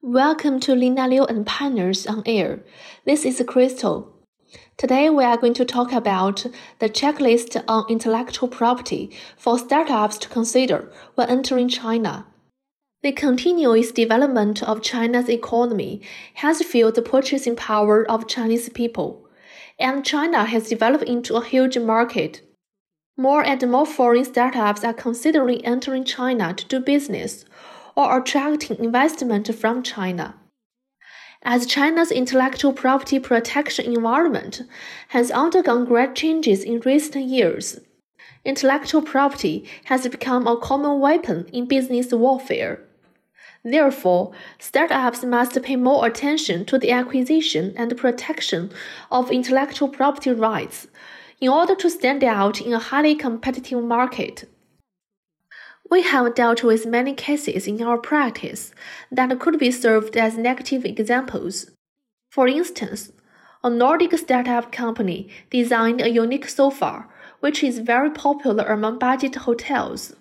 Welcome to Linda Liu and Partners on Air. This is Crystal. Today we are going to talk about the checklist on intellectual property for startups to consider when entering China. The continuous development of China's economy has fueled the purchasing power of Chinese people, and China has developed into a huge market. More and more foreign startups are considering entering China to do business or attracting investment from China. As China's intellectual property protection environment has undergone great changes in recent years, intellectual property has become a common weapon in business warfare. Therefore, startups must pay more attention to the acquisition and protection of intellectual property rights in order to stand out in a highly competitive market. We have dealt with many cases in our practice that could be served as negative examples. For instance, a Nordic startup company designed a unique sofa, which is very popular among budget hotels.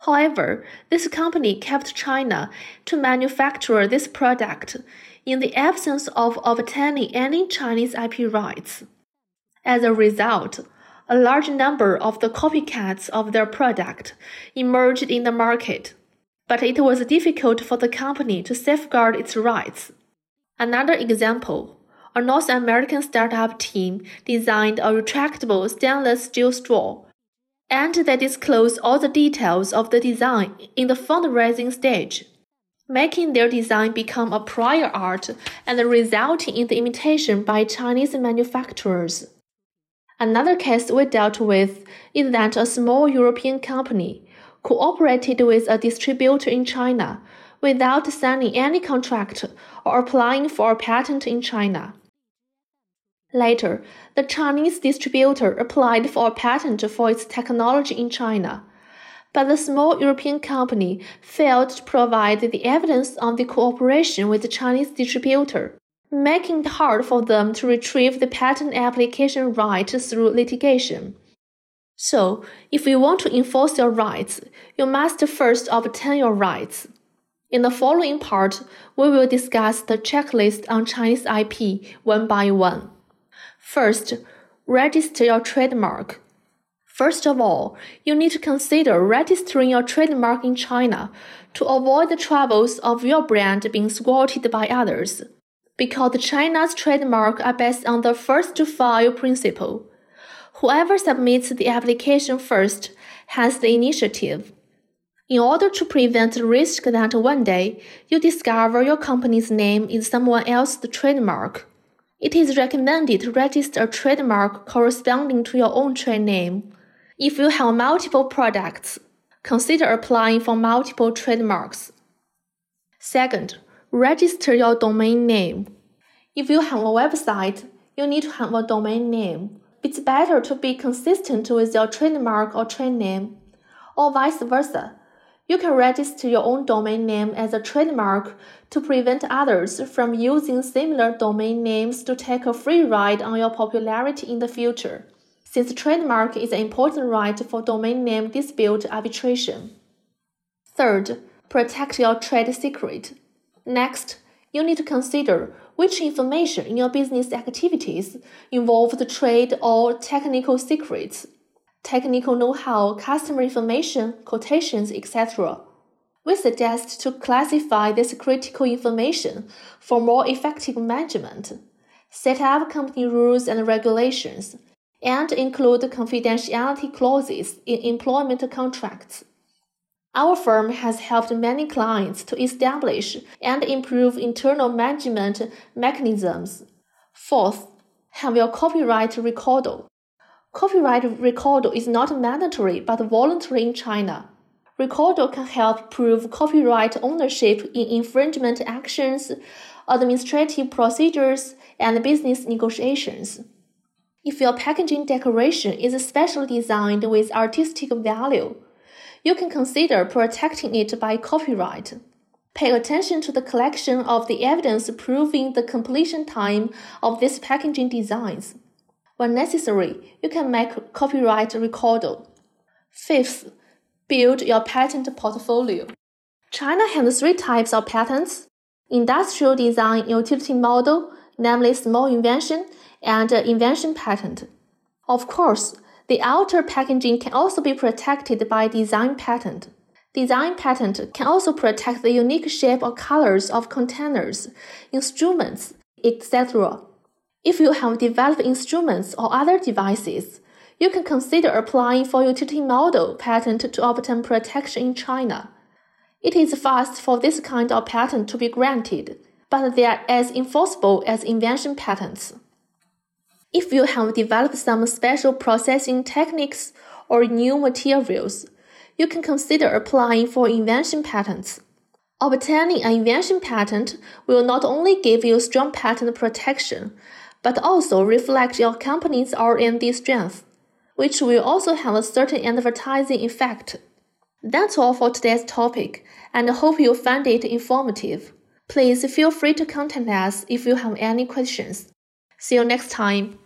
However, this company kept China to manufacture this product in the absence of obtaining any Chinese IP rights. As a result, a large number of the copycats of their product emerged in the market, but it was difficult for the company to safeguard its rights. Another example a North American startup team designed a retractable stainless steel straw, and they disclosed all the details of the design in the fundraising stage, making their design become a prior art and resulting in the imitation by Chinese manufacturers. Another case we dealt with is that a small European company cooperated with a distributor in China without signing any contract or applying for a patent in China. Later, the Chinese distributor applied for a patent for its technology in China, but the small European company failed to provide the evidence on the cooperation with the Chinese distributor making it hard for them to retrieve the patent application right through litigation. So, if you want to enforce your rights, you must first obtain your rights. In the following part, we will discuss the checklist on Chinese IP one by one. First, register your trademark. First of all, you need to consider registering your trademark in China to avoid the troubles of your brand being squatted by others because China's trademark are based on the first to file principle. Whoever submits the application first has the initiative. In order to prevent the risk that one day you discover your company's name is someone else's trademark, it is recommended to register a trademark corresponding to your own trade name. If you have multiple products, consider applying for multiple trademarks. Second, register your domain name. If you have a website, you need to have a domain name. It's better to be consistent with your trademark or trade name, or vice versa. You can register your own domain name as a trademark to prevent others from using similar domain names to take a free ride on your popularity in the future, since trademark is an important right for domain name dispute arbitration. Third, protect your trade secret. Next, you need to consider which information in your business activities involve the trade or technical secrets, technical know-how, customer information, quotations, etc. We suggest to classify this critical information for more effective management, set up company rules and regulations, and include confidentiality clauses in employment contracts. Our firm has helped many clients to establish and improve internal management mechanisms. Fourth, have your copyright recorded. Copyright record is not mandatory but voluntary in China. Recorder can help prove copyright ownership in infringement actions, administrative procedures, and business negotiations. If your packaging decoration is specially designed with artistic value, you can consider protecting it by copyright. Pay attention to the collection of the evidence proving the completion time of these packaging designs. When necessary, you can make copyright recorded. Fifth, build your patent portfolio. China has three types of patents industrial design utility model, namely small invention, and invention patent. Of course, the outer packaging can also be protected by design patent. Design patent can also protect the unique shape or colors of containers, instruments, etc. If you have developed instruments or other devices, you can consider applying for utility model patent to obtain protection in China. It is fast for this kind of patent to be granted, but they are as enforceable as invention patents. If you have developed some special processing techniques or new materials, you can consider applying for invention patents. Obtaining an invention patent will not only give you strong patent protection, but also reflect your company's R&D strength, which will also have a certain advertising effect. That's all for today's topic, and I hope you find it informative. Please feel free to contact us if you have any questions. See you next time.